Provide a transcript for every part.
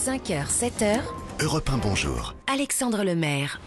5h, 7h, Europe 1, bonjour. Alexandre Lemaire.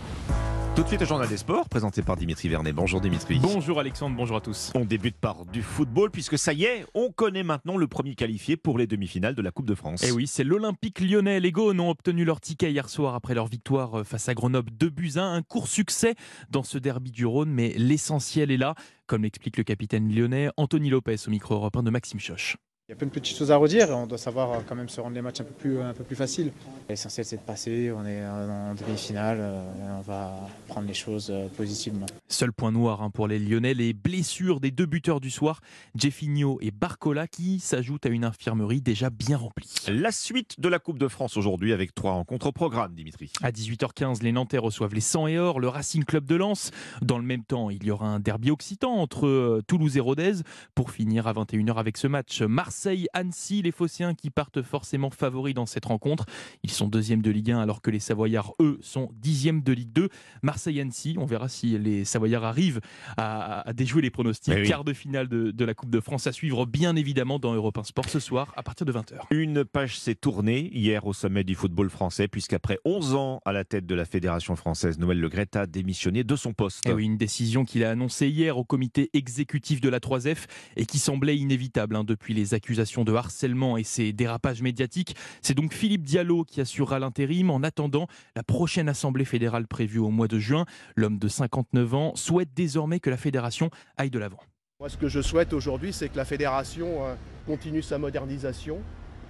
Tout de suite, le journal des sports, présenté par Dimitri Vernet. Bonjour Dimitri. Bonjour Alexandre, bonjour à tous. On débute par du football, puisque ça y est, on connaît maintenant le premier qualifié pour les demi-finales de la Coupe de France. Et Eh oui, c'est l'Olympique lyonnais. Les Gaunes ont obtenu leur ticket hier soir après leur victoire euh, face à Grenoble 2 buts 1. Un court succès dans ce derby du Rhône, mais l'essentiel est là, comme l'explique le capitaine lyonnais Anthony Lopez au micro européen de Maxime Choche. Il y a plein de petites choses à redire. On doit savoir euh, quand même se rendre les matchs un peu plus, un peu plus faciles. L'essentiel, c'est de passer. On est euh, en demi-finale. euh, On va prendre les choses positivement. Seul point noir hein, pour les Lyonnais, les blessures des deux buteurs du soir, Jeffinho et Barcola, qui s'ajoutent à une infirmerie déjà bien remplie. La suite de la Coupe de France aujourd'hui avec trois rencontres au programme, Dimitri. À 18h15, les Nantais reçoivent les 100 et Or, le Racing Club de Lens. Dans le même temps, il y aura un derby occitan entre Toulouse et Rodez. Pour finir à 21h avec ce match, Marseille-Annecy, les Phocéens qui partent forcément favoris dans cette rencontre. Ils sont deuxièmes de Ligue 1 alors que les Savoyards, eux, sont dixièmes de Ligue 2. Marseille-Annecy, on verra si les Savoyards arrivent à, à déjouer les pronostics. Oui. Quart de finale de, de la Coupe de France à suivre bien évidemment dans Europe 1 Sport ce soir à partir de 20h. Une page s'est tournée hier au sommet du football français, puisqu'après 11 ans à la tête de la Fédération française, Noël Le Gret a démissionné de son poste. Et Eh oui, une décision qu'il a annoncée hier au comité exécutif de la 3F et qui semblait inévitable hein, depuis les accusations de harcèlement et ses dérapages médiatiques. C'est donc Philippe Diallo qui assurera l'intérim en attendant la prochaine assemblée fédérale prévue au mois de juin. L'homme de 59 ans souhaite désormais que la fédération aille de l'avant. Moi, ce que je souhaite aujourd'hui, c'est que la fédération euh, continue sa modernisation,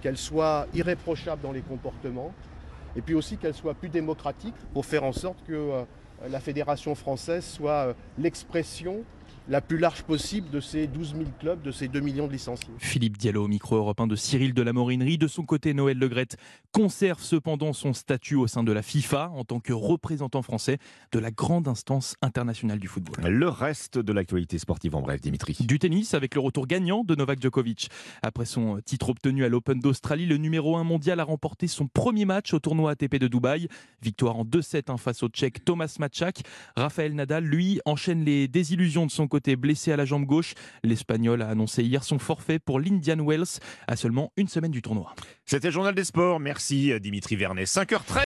qu'elle soit irréprochable dans les comportements, et puis aussi qu'elle soit plus démocratique pour faire en sorte que euh, la fédération française soit euh, l'expression la plus large possible de ces 12 000 clubs, de ces 2 millions de licenciés. Philippe Diallo au micro européen de Cyril de la Morinerie. De son côté, Noël Legrette conserve cependant son statut au sein de la FIFA en tant que représentant français de la grande instance internationale du football. Le reste de l'actualité sportive en bref, Dimitri. Du tennis avec le retour gagnant de Novak Djokovic. Après son titre obtenu à l'Open d'Australie, le numéro 1 mondial a remporté son premier match au tournoi ATP de Dubaï. Victoire en 2-7 hein, face au Tchèque Thomas Matchak. Raphaël Nadal, lui, enchaîne les désillusions de son côté blessé à la jambe gauche. L'Espagnol a annoncé hier son forfait pour l'Indian Wells à seulement une semaine du tournoi. C'était journal des sports. Merci Dimitri Vernet. 5h13.